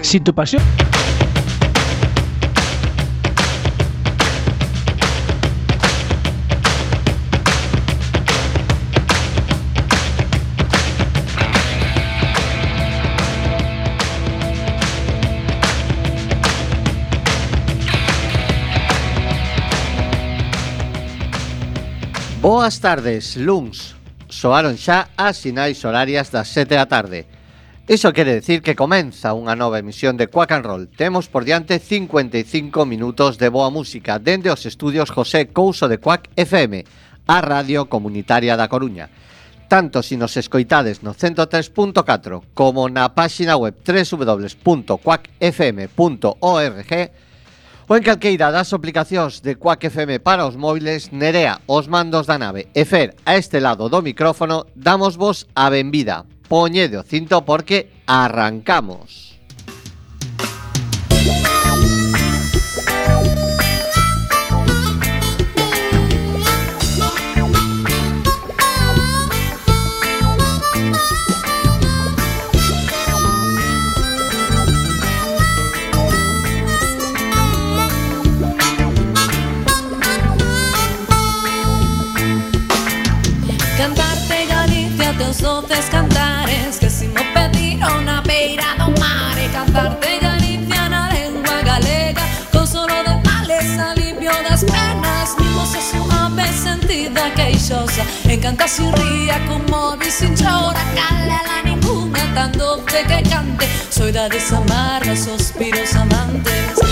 Si tu pasión... Boas tardes, luns. Soaron xa as sinais horarias das 7 da tarde. Iso quere decir que comeza unha nova emisión de Quack and Roll. Temos por diante 55 minutos de boa música dende os estudios José Couso de Quack FM, a Radio Comunitaria da Coruña. Tanto si nos escoitades no 103.4 como na páxina web www.quackfm.org O en calqueira das aplicacións de Quack FM para os móviles, Nerea, os mandos da nave e Fer a este lado do micrófono, damos vos a benvida. Poñede o cinto porque arrancamos. encanta su ría como dicen llora, cala la ninguna, tanto de que cante. Soy la de desamarra, suspiros amantes.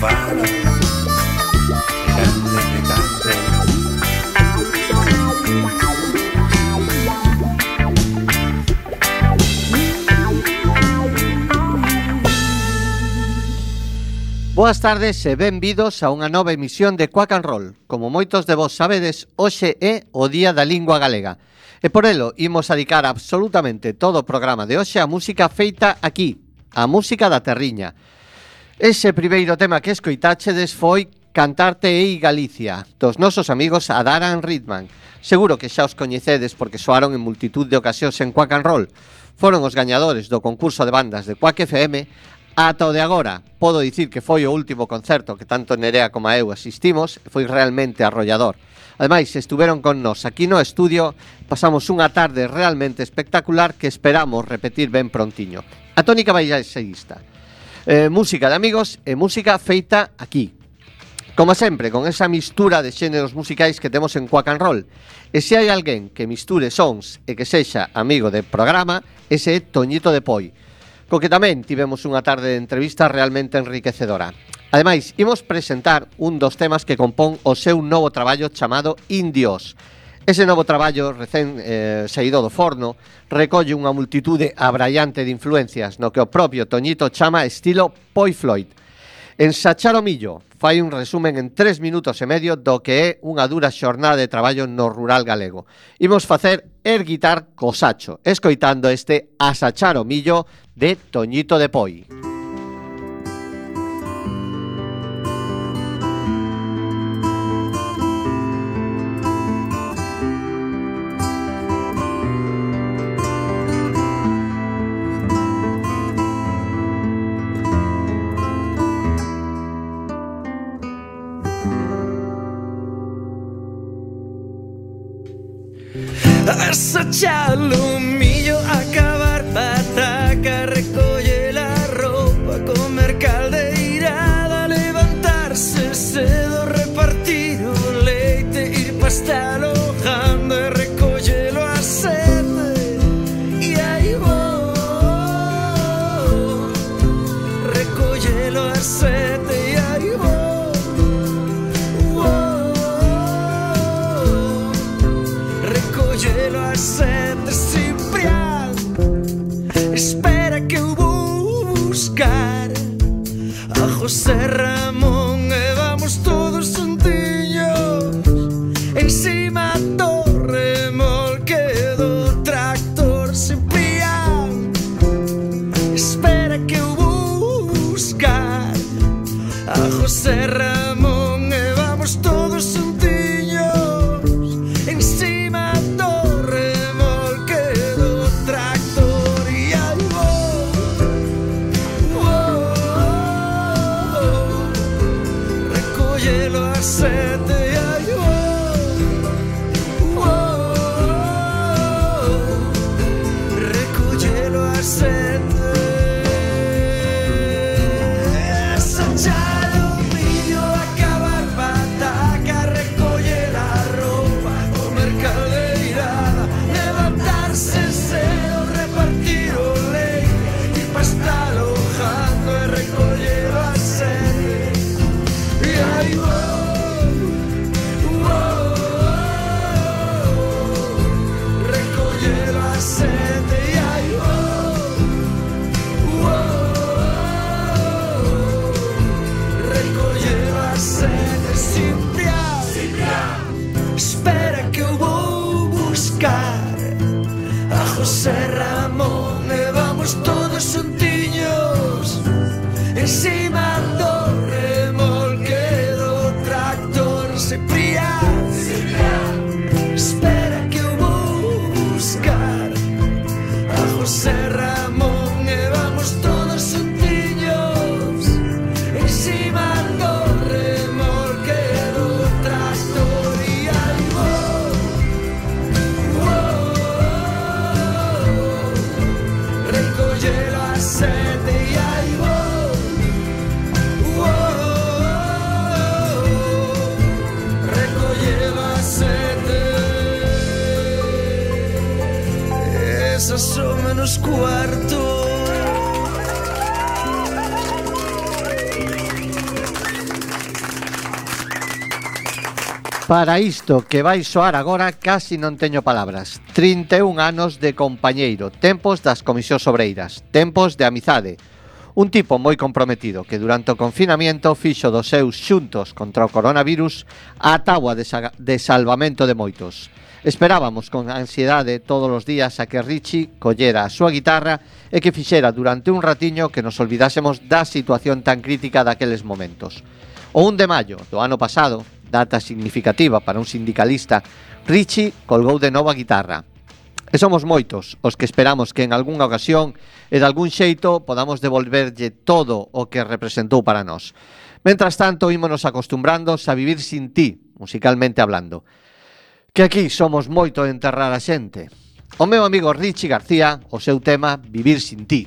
faro Grande, cante. Boas tardes e benvidos a unha nova emisión de Quack and Roll. Como moitos de vos sabedes, hoxe é o Día da Lingua Galega. E por elo, imos a dedicar absolutamente todo o programa de hoxe a música feita aquí, a música da Terriña. Ese primeiro tema que escoitáchedes foi Cantarte ei Galicia, dos nosos amigos Adaran Ritman. Seguro que xa os coñecedes porque soaron en multitud de ocasións en Quack and Roll. Foron os gañadores do concurso de bandas de Quack FM ata o de agora. Podo dicir que foi o último concerto que tanto Nerea como eu asistimos e foi realmente arrollador. Ademais, estuveron con nos aquí no estudio, pasamos unha tarde realmente espectacular que esperamos repetir ben prontiño. A tónica vai baixaixeísta Eh, música de amigos e música feita aquí. Como sempre, con esa mistura de xéneros musicais que temos en Quack and Roll. E se hai alguén que misture sons e que sexa amigo de programa, ese é Toñito de Poi, co que tamén tivemos unha tarde de entrevista realmente enriquecedora. Ademais, imos presentar un dos temas que compón o seu novo traballo chamado Indios, Ese novo traballo recén eh, saído do forno recolle unha multitude abraiante de influencias no que o propio Toñito chama estilo Poi Floyd. Ensachar o millo fai un resumen en tres minutos e medio do que é unha dura xornada de traballo no rural galego. Imos facer er guitar cosacho, escoitando este Asachar o millo de Toñito de Poi. Watch. Para isto que vai soar agora casi non teño palabras. 31 anos de compañeiro, tempos das comisións obreiras, tempos de amizade. Un tipo moi comprometido que durante o confinamiento fixo dos seus xuntos contra o coronavirus a táboa de, de salvamento de moitos. Esperábamos con ansiedade todos os días a que Richie collera a súa guitarra e que fixera durante un ratiño que nos olvidásemos da situación tan crítica daqueles momentos. O 1 de maio do ano pasado, data significativa para un sindicalista, Richie colgou de novo a guitarra. E somos moitos os que esperamos que en algunha ocasión e de algún xeito podamos devolverlle todo o que representou para nós. Mentras tanto, ímonos acostumbrándonos a vivir sin ti, musicalmente hablando. Que aquí somos moito de enterrar a xente. O meu amigo Richie García, o seu tema Vivir sin ti.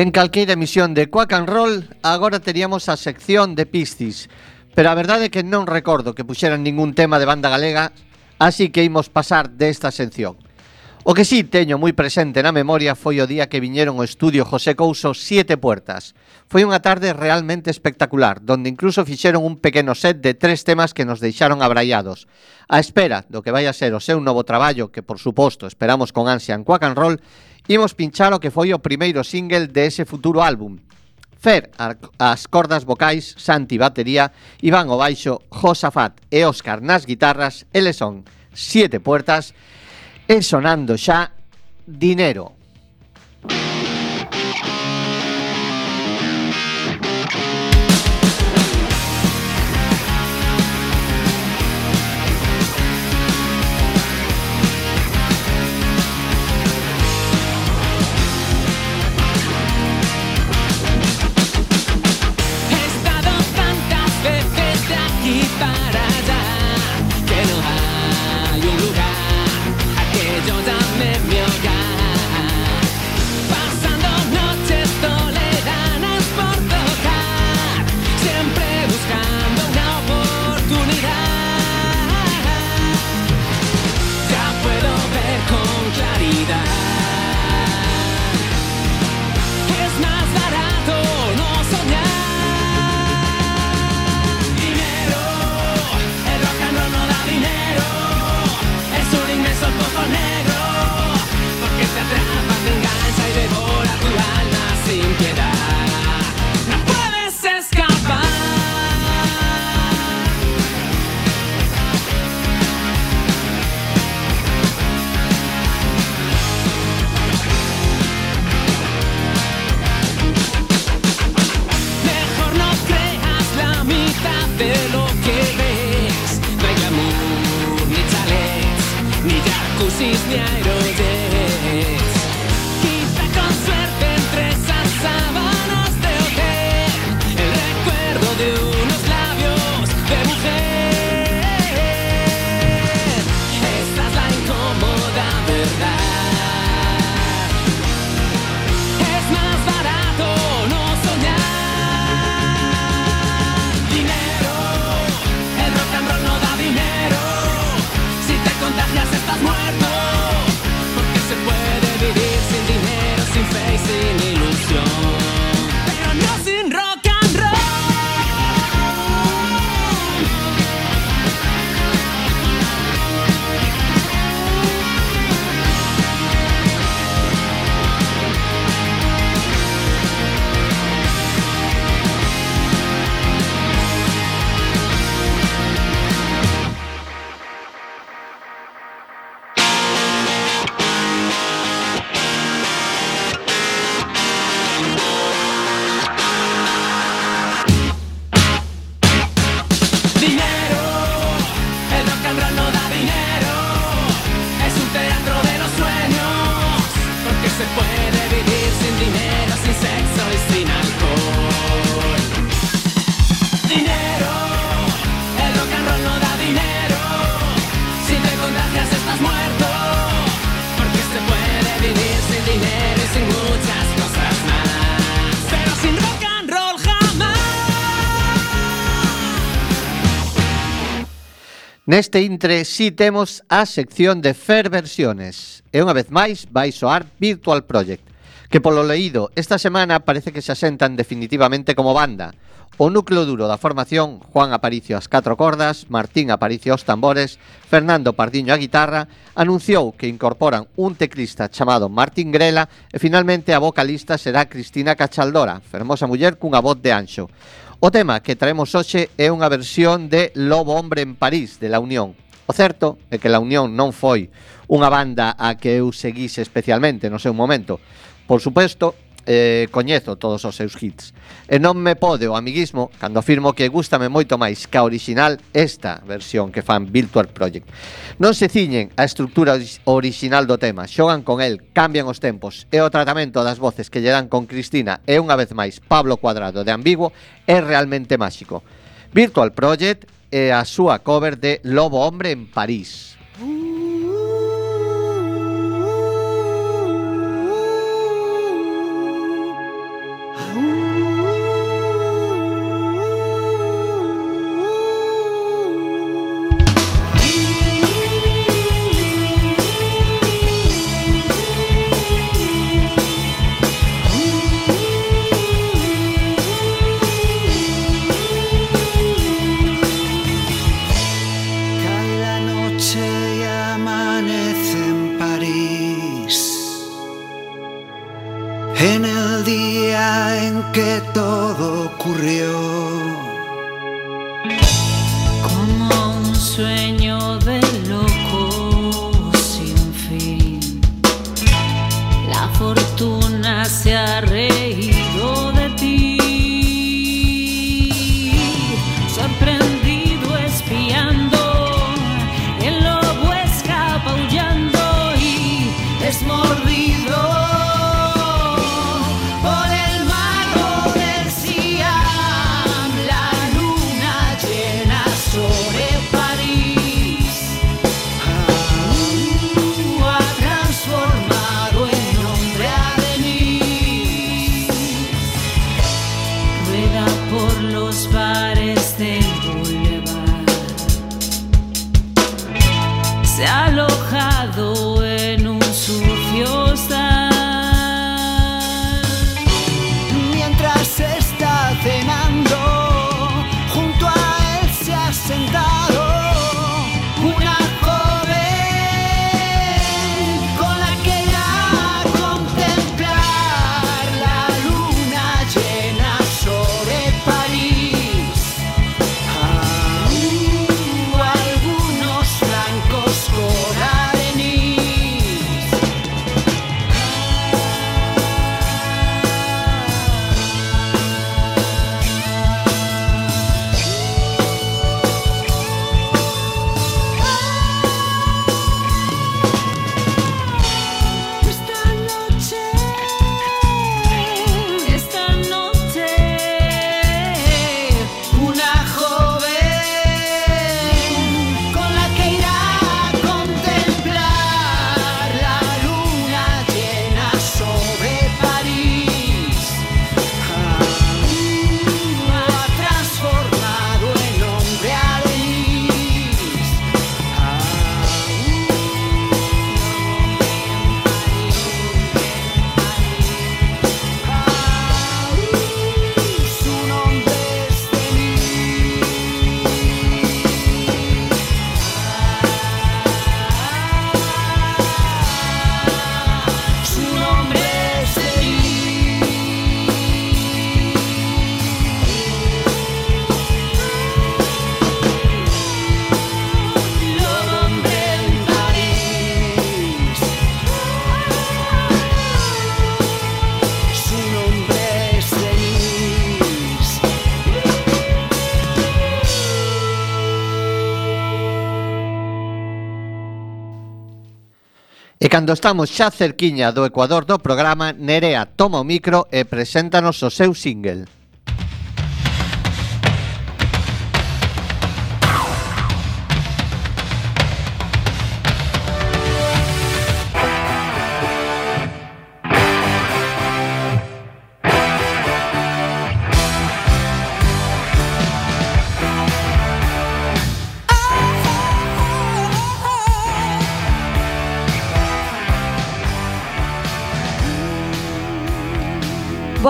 En calqueira emisión de Quack and Roll agora teríamos a sección de Pistis pero a verdade é que non recordo que puxeran ningún tema de banda galega, así que imos pasar desta sección. O que sí teño moi presente na memoria foi o día que viñeron ao estudio José Couso Siete Puertas. Foi unha tarde realmente espectacular, donde incluso fixeron un pequeno set de tres temas que nos deixaron abraiados. A espera do que vai a ser o seu novo traballo, que por suposto esperamos con ansia en Quack and Roll, imos pinchar o que foi o primeiro single de ese futuro álbum. Fer as cordas vocais, Santi batería, Iván o baixo, Josafat e Óscar nas guitarras, eles son Siete Puertas, es sonando ya dinero. Neste intre si temos a sección de Fer Versiones e unha vez máis vai soar Virtual Project que polo leído esta semana parece que se asentan definitivamente como banda. O núcleo duro da formación, Juan Aparicio as catro cordas, Martín Aparicio os tambores, Fernando Pardiño a guitarra, anunciou que incorporan un teclista chamado Martín Grela e finalmente a vocalista será Cristina Cachaldora, fermosa muller cunha voz de anxo. O tema que traemos hoxe é unha versión de Lobo Hombre en París, de La Unión. O certo é que La Unión non foi unha banda a que eu seguise especialmente no seu momento. Por suposto, eh, coñezo todos os seus hits. E non me pode o amiguismo cando afirmo que gustame moito máis ca original esta versión que fan Virtual Project. Non se ciñen a estructura original do tema, xogan con el, cambian os tempos e o tratamento das voces que lle dan con Cristina e unha vez máis Pablo Cuadrado de Ambiguo é realmente máxico. Virtual Project é a súa cover de Lobo Hombre en París. Uh. Cando estamos xa cerquiña do ecuador do programa, Nerea toma o micro e preséntanos o seu single.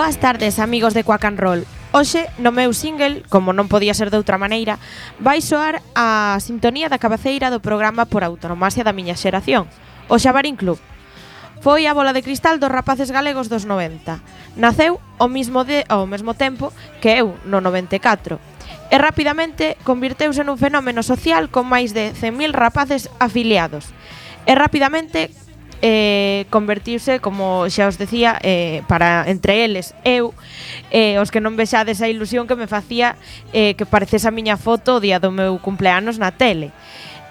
Boas tardes, amigos de Quack and Roll. Hoxe, no meu single, como non podía ser de outra maneira, vai soar a sintonía da cabeceira do programa por autonomasia da miña xeración, o Xabarín Club. Foi a bola de cristal dos rapaces galegos dos 90. Naceu ao mesmo, de, ao mesmo tempo que eu, no 94, e rapidamente convirteuse nun fenómeno social con máis de 100.000 rapaces afiliados. E rapidamente eh, convertirse, como xa os decía, eh, para entre eles eu, eh, os que non vexades a ilusión que me facía eh, que parecese a miña foto o día do meu cumpleanos na tele.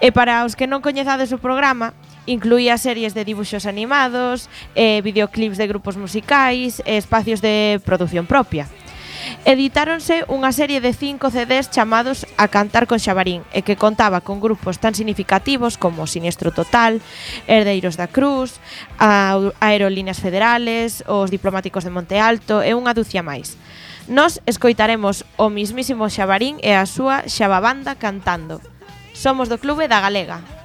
E para os que non coñezades o programa, incluía series de dibuxos animados, eh, videoclips de grupos musicais e espacios de produción propia editáronse unha serie de cinco CDs chamados A Cantar con Xabarín e que contaba con grupos tan significativos como Siniestro Total, Herdeiros da Cruz, a Aerolíneas Federales, Os Diplomáticos de Monte Alto e unha dúcia máis. Nos escoitaremos o mismísimo Xabarín e a súa Xababanda cantando. Somos do Clube da Galega.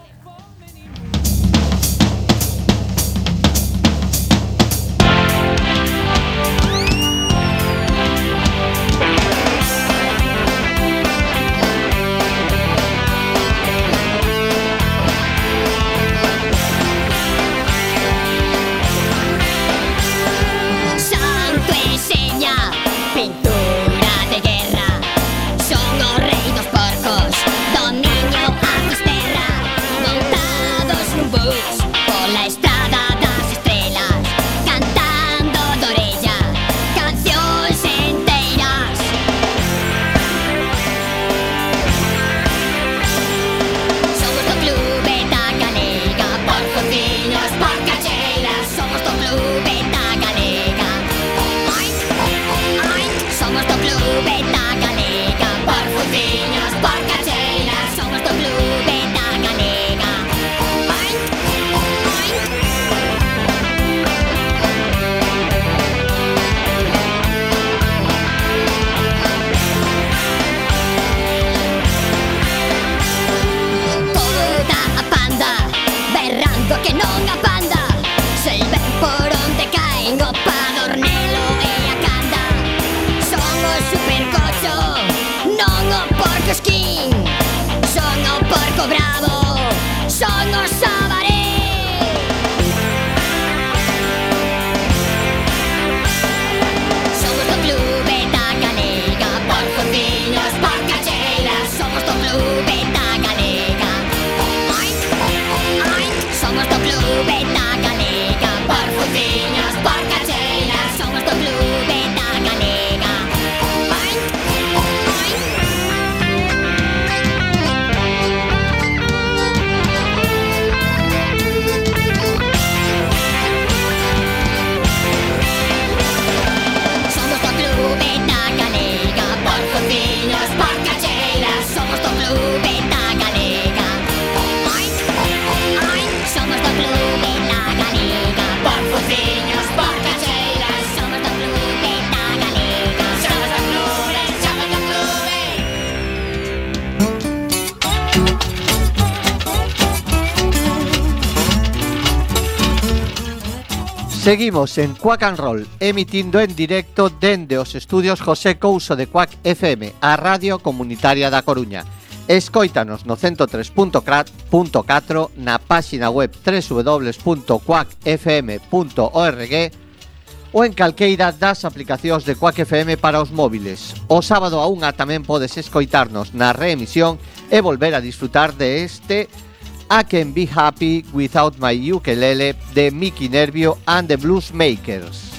Seguimos en Quack and Roll, emitindo en directo dende os estudios José Couso de Quack FM, a Radio Comunitaria da Coruña. Escoítanos no 103.4 na páxina web www.quackfm.org ou en calqueira das aplicacións de Quack FM para os móviles. O sábado a unha tamén podes escoitarnos na reemisión e volver a disfrutar de este podcast I Can Be Happy Without My Ukulele de Mickey Nervio and the Bluesmakers.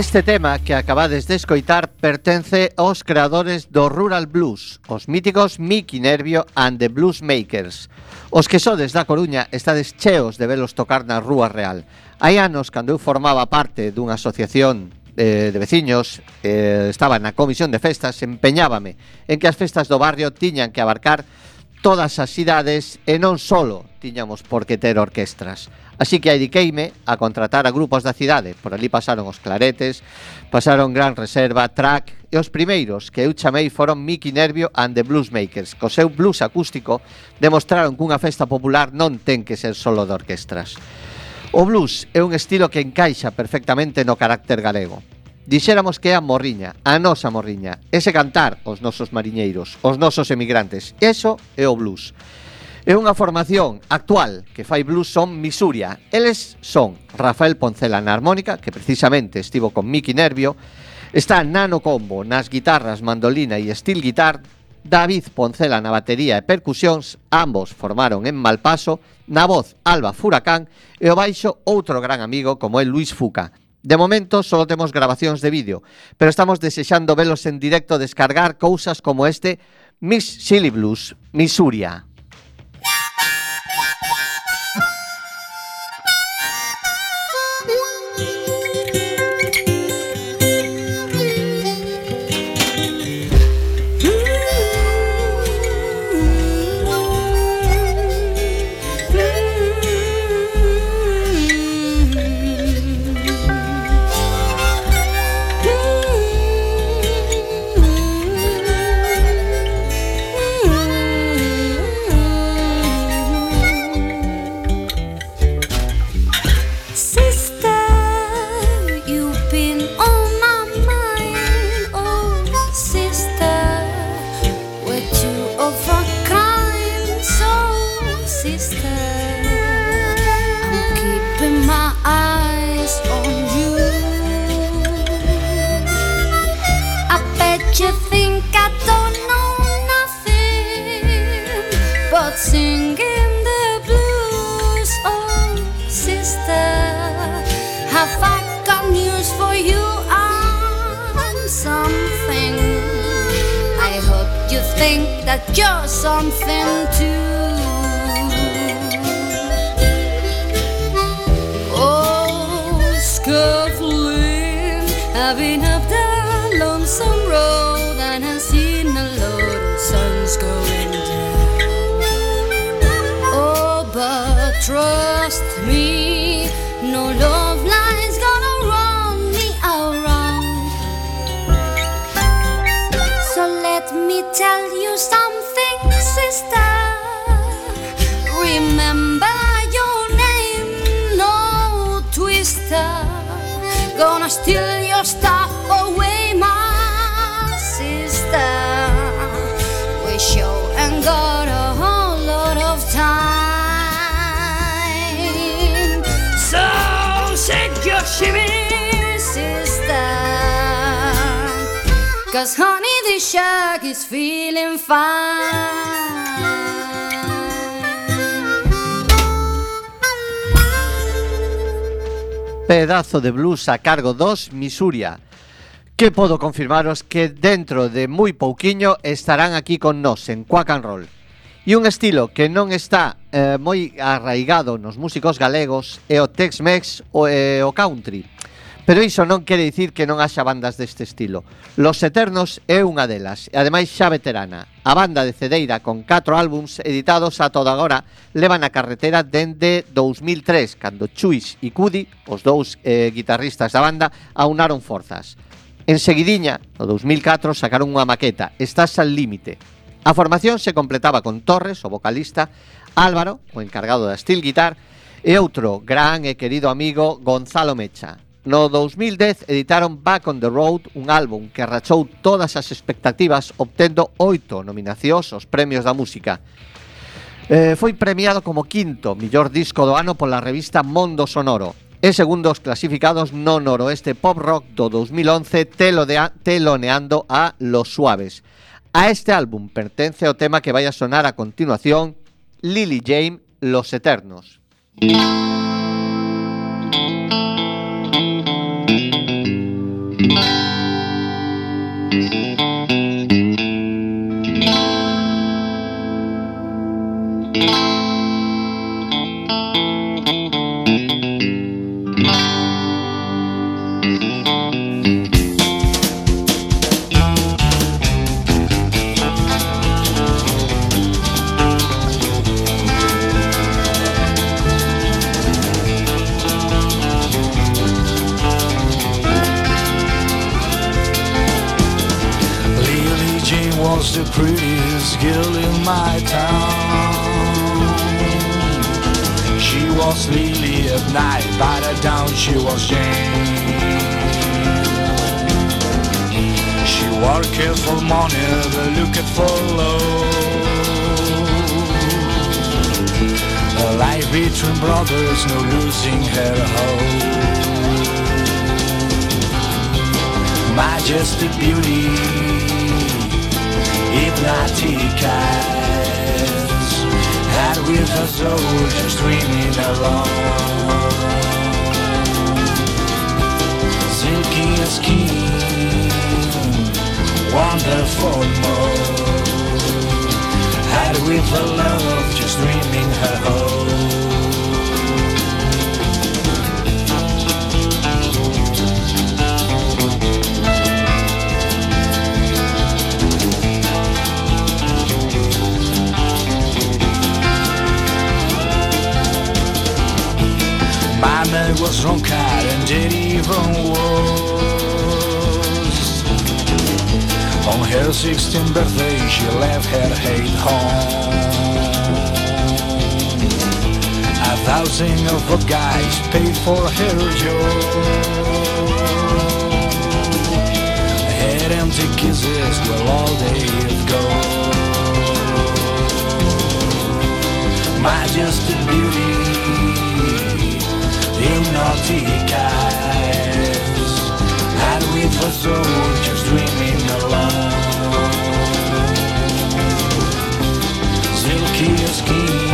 Este tema que acabades de escoitar pertence aos creadores do Rural Blues, os míticos Mickey Nervio and the Bluesmakers. Os que sodes da Coruña estades cheos de velos tocar na Rúa Real. Hai anos, cando eu formaba parte dunha asociación eh, de veciños eh, estaba na comisión de festas empeñábame en que as festas do barrio tiñan que abarcar todas as cidades e non solo tiñamos por que ter orquestras. Así que adiqueime a contratar a grupos da cidade. Por ali pasaron os Claretes, pasaron Gran Reserva, Track, e os primeiros que eu chamei foron Mickey Nervio and the Bluesmakers. Co seu blues acústico demostraron que unha festa popular non ten que ser solo de orquestras. O blues é un estilo que encaixa perfectamente no carácter galego. Dixéramos que é a morriña, a nosa morriña, ese cantar os nosos mariñeiros, os nosos emigrantes. Eso é o blues. É unha formación actual que fai blues son Misuria. Eles son Rafael Poncela na armónica, que precisamente estivo con Miki Nervio, está Nano Combo nas guitarras, mandolina e steel guitar, David Poncela na batería e percusións, ambos formaron en Malpaso, na voz Alba Furacán e o baixo outro gran amigo como é Luis Fuca, De momento só temos grabacións de vídeo, pero estamos desexando velos en directo descargar cousas como este Miss Silly Blues, Misuria. Think that you're something too. Oh, scuffling, I've been up the lonesome road and I've seen a lot of suns going down. Oh, but trust Gonna steal your stuff away, my sister. We sure ain't got a whole lot of time. So shake your shimmy, sister. Cause honey, this shark is feeling fine. pedazo de blues a cargo dos Misuria que podo confirmaros que dentro de moi pouquiño estarán aquí con nós en Quack and Roll. E un estilo que non está eh, moi arraigado nos músicos galegos é o Tex-Mex ou eh, o country. Pero iso non quere dicir que non haxa bandas deste estilo. Los Eternos é unha delas, e ademais xa veterana. A banda de Cedeira con 4 álbums editados a toda agora leva na carretera dende 2003, cando Chuis e Cudi, os dous eh, guitarristas da banda, aunaron forzas. En seguidiña, no 2004, sacaron unha maqueta, Estás al límite. A formación se completaba con Torres, o vocalista, Álvaro, o encargado da Steel Guitar, e outro gran e querido amigo Gonzalo Mecha. No 2010 editaron Back on the Road, un álbum que rachou todas as expectativas obtendo oito nominacións aos premios da música. Eh, foi premiado como quinto millor disco do ano pola revista Mondo Sonoro e segundo os clasificados no noroeste pop rock do 2011 telo de a, teloneando a Los Suaves. A este álbum pertence o tema que vai a sonar a continuación Lily James Los Eternos. Mm-hmm. Majestic beauty, hypnotic eyes, and with her just dreaming alone. Silky skin, wonderful mode, and with her love just dreaming her home. Was cat and did even worse. On her 16th birthday, she left her hate home. A thousand of the guys paid for her joy. Her empty kisses will all day go. Majestic beauty hypnotic eyes. And with a soul dreaming alone. Silky skin,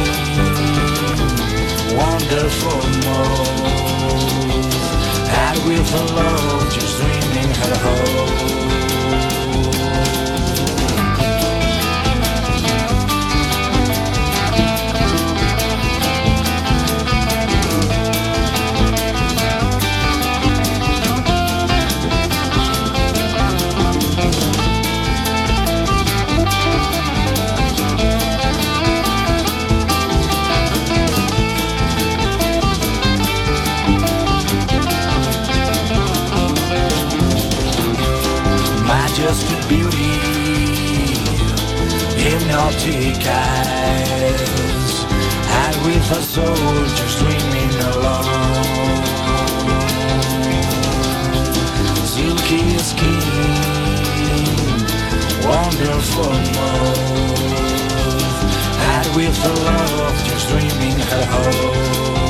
wonderful mouth And with a love just dreaming her home majestic beauty, hypnotic eyes, and with a just dreaming alone. Silky skin, wonderful mouth, and with a love just dreaming her home.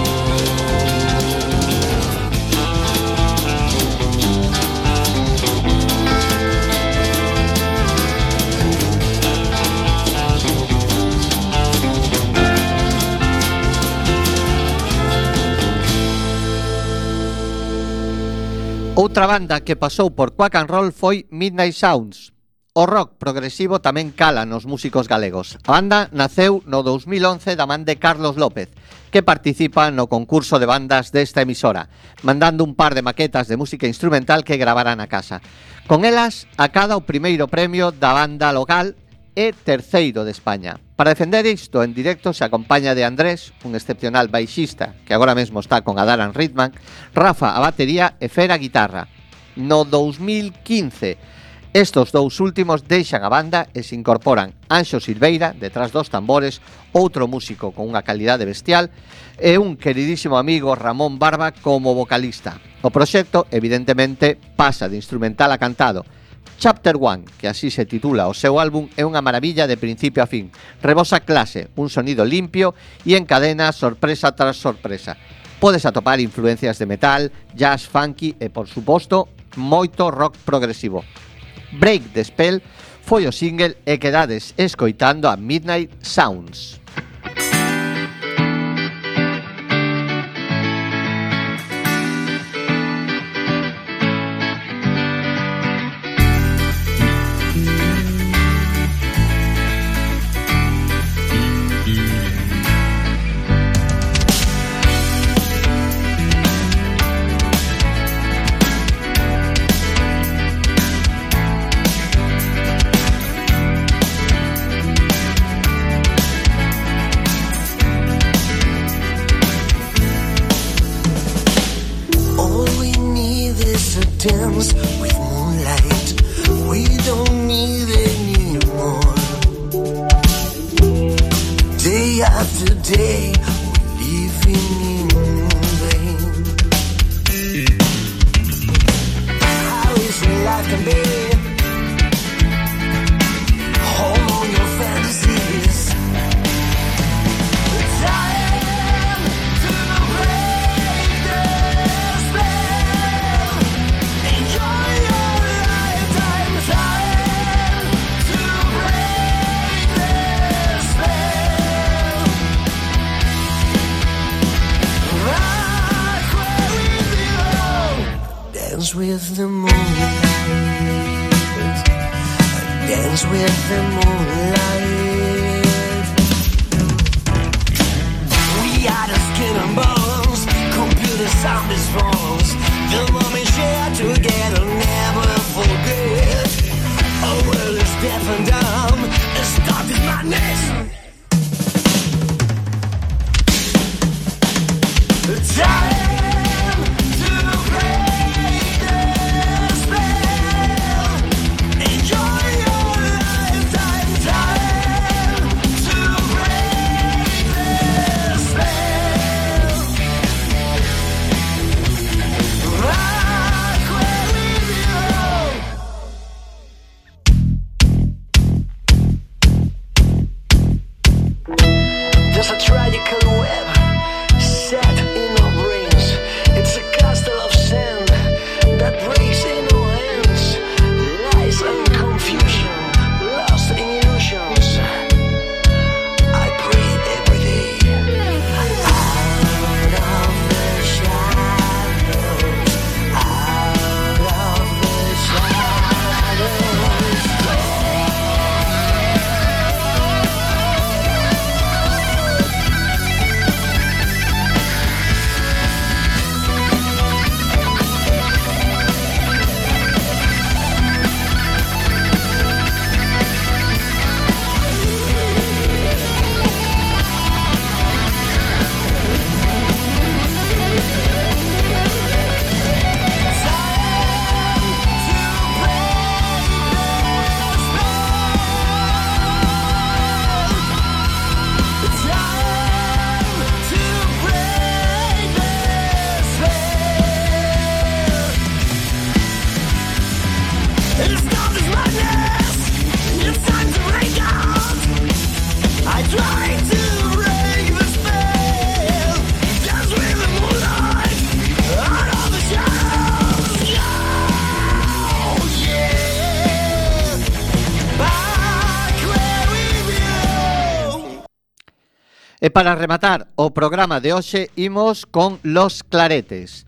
Outra banda que pasou por Quack and Roll foi Midnight Sounds. O rock progresivo tamén cala nos músicos galegos. A banda naceu no 2011 da man de Carlos López, que participa no concurso de bandas desta emisora, mandando un par de maquetas de música instrumental que gravaran a casa. Con elas acada o primeiro premio da banda local e terceiro de España. Para defender isto en directo se acompaña de Andrés, un excepcional baixista que agora mesmo está con Adaran Ritman, Rafa a batería e Fer a guitarra. No 2015 Estos dous últimos deixan a banda e se incorporan Anxo Silveira, detrás dos tambores, outro músico con unha calidade bestial, e un queridísimo amigo Ramón Barba como vocalista. O proxecto, evidentemente, pasa de instrumental a cantado, Chapter One, que así se titula o seu álbum, é unha maravilla de principio a fin. Rebosa clase, un sonido limpio e encadena sorpresa tras sorpresa. Podes atopar influencias de metal, jazz, funky e, por suposto, moito rock progresivo. Break the Spell foi o single e quedades escoitando a Midnight Sounds. E para rematar o programa de hoxe imos con Los Claretes.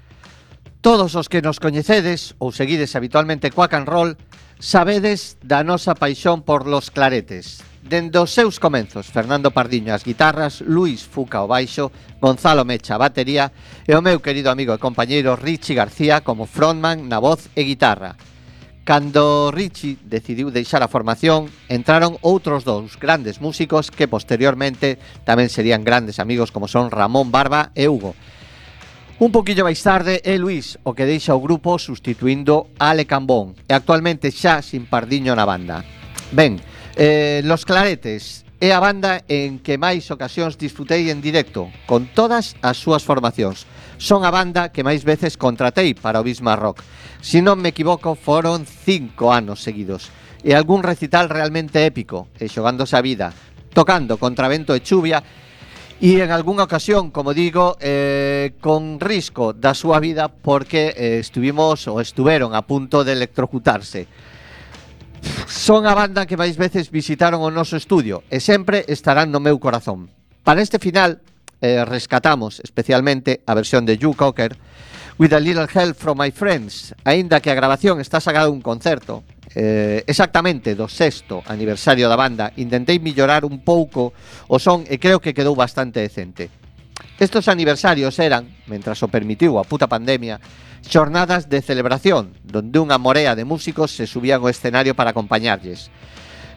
Todos os que nos coñecedes ou seguides habitualmente coa and roll sabedes da nosa paixón por Los Claretes. Dende os seus comenzos, Fernando Pardiño as guitarras, Luis Fuca o baixo, Gonzalo Mecha a batería e o meu querido amigo e compañeiro Richie García como frontman na voz e guitarra. Cando Richie decidiu deixar a formación, entraron outros dous grandes músicos que posteriormente tamén serían grandes amigos como son Ramón Barba e Hugo. Un poquillo máis tarde é Luis o que deixa o grupo sustituindo a Ale Cambón e actualmente xa sin pardiño na banda. Ben, eh, Los Claretes é a banda en que máis ocasións disfrutei en directo con todas as súas formacións son a banda que máis veces contratei para o Bisma Rock. Se non me equivoco, foron cinco anos seguidos. E algún recital realmente épico, e xogándose a vida, tocando contra vento e chuvia, e en algunha ocasión, como digo, eh, con risco da súa vida porque eh, estuvimos ou estuveron a punto de electrocutarse. Son a banda que máis veces visitaron o noso estudio e sempre estarán no meu corazón. Para este final, eh, rescatamos especialmente a versión de You Cocker With a Little Help from My Friends, aínda que a grabación está sacada un concerto eh, exactamente do sexto aniversario da banda, intentei mellorar un pouco o son e creo que quedou bastante decente. Estos aniversarios eran, mentras o permitiu a puta pandemia, xornadas de celebración, donde unha morea de músicos se subían ao escenario para acompañarlles.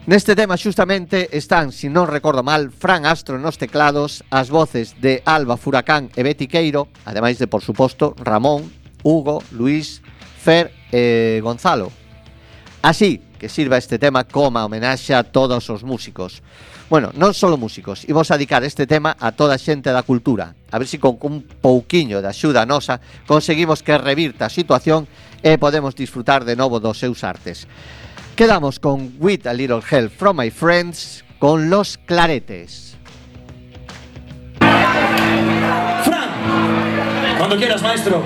Neste tema xustamente están, se si non recordo mal, Fran Astro nos teclados, as voces de Alba Furacán e Betty Queiro, ademais de, por suposto, Ramón, Hugo, Luis, Fer e Gonzalo. Así que sirva este tema como homenaxe a todos os músicos. Bueno, non só músicos, imos a dedicar este tema a toda a xente da cultura. A ver se si con un pouquiño de axuda nosa conseguimos que revirta a situación e podemos disfrutar de novo dos seus artes. Quedamos con With a Little Help from My Friends con Los Claretes. Fran, cuando quieras, maestro.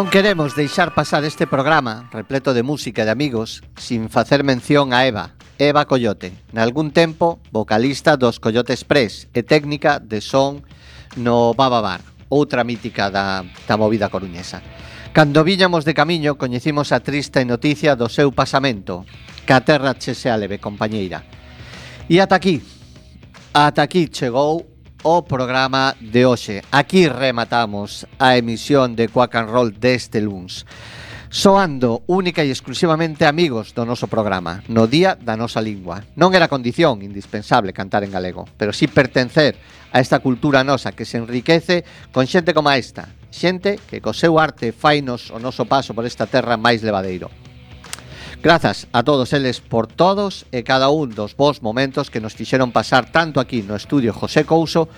Non queremos deixar pasar este programa repleto de música e de amigos sin facer mención a Eva, Eva Coyote, nalgún tempo vocalista dos Coyote Express e técnica de son no Baba Bar, outra mítica da, da movida coruñesa. Cando viñamos de camiño, coñecimos a triste noticia do seu pasamento, que a terra che se leve, compañeira. E ata aquí, ata aquí chegou o programa de hoxe. Aquí rematamos a emisión de Quack and Roll deste luns. Soando única e exclusivamente amigos do noso programa, no día da nosa lingua. Non era condición indispensable cantar en galego, pero sí pertencer a esta cultura nosa que se enriquece con xente como esta, xente que co seu arte fainos o noso paso por esta terra máis levadeiro. Grazas a todos eles por todos e cada un dos vos momentos que nos fixeron pasar tanto aquí no estudio José Couso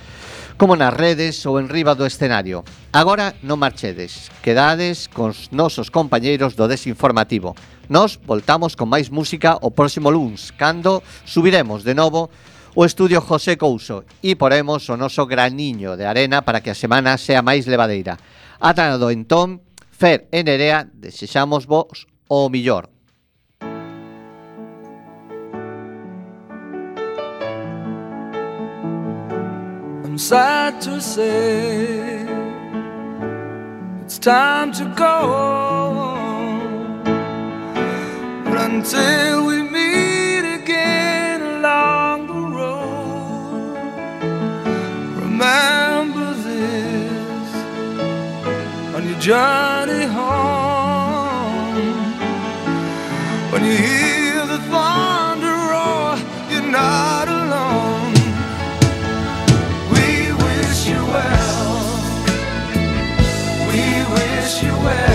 como nas redes ou en riba do escenario. Agora non marchedes, quedades cos nosos compañeiros do desinformativo. Nos voltamos con máis música o próximo luns, cando subiremos de novo o estudio José Couso e poremos o noso graniño de arena para que a semana sea máis levadeira. Ata do entón, Fer e Nerea, desexamos vos o millor. I'm sad to say it's time to go. But until we meet again along the road, remember this on your journey home. When you hear wish you well.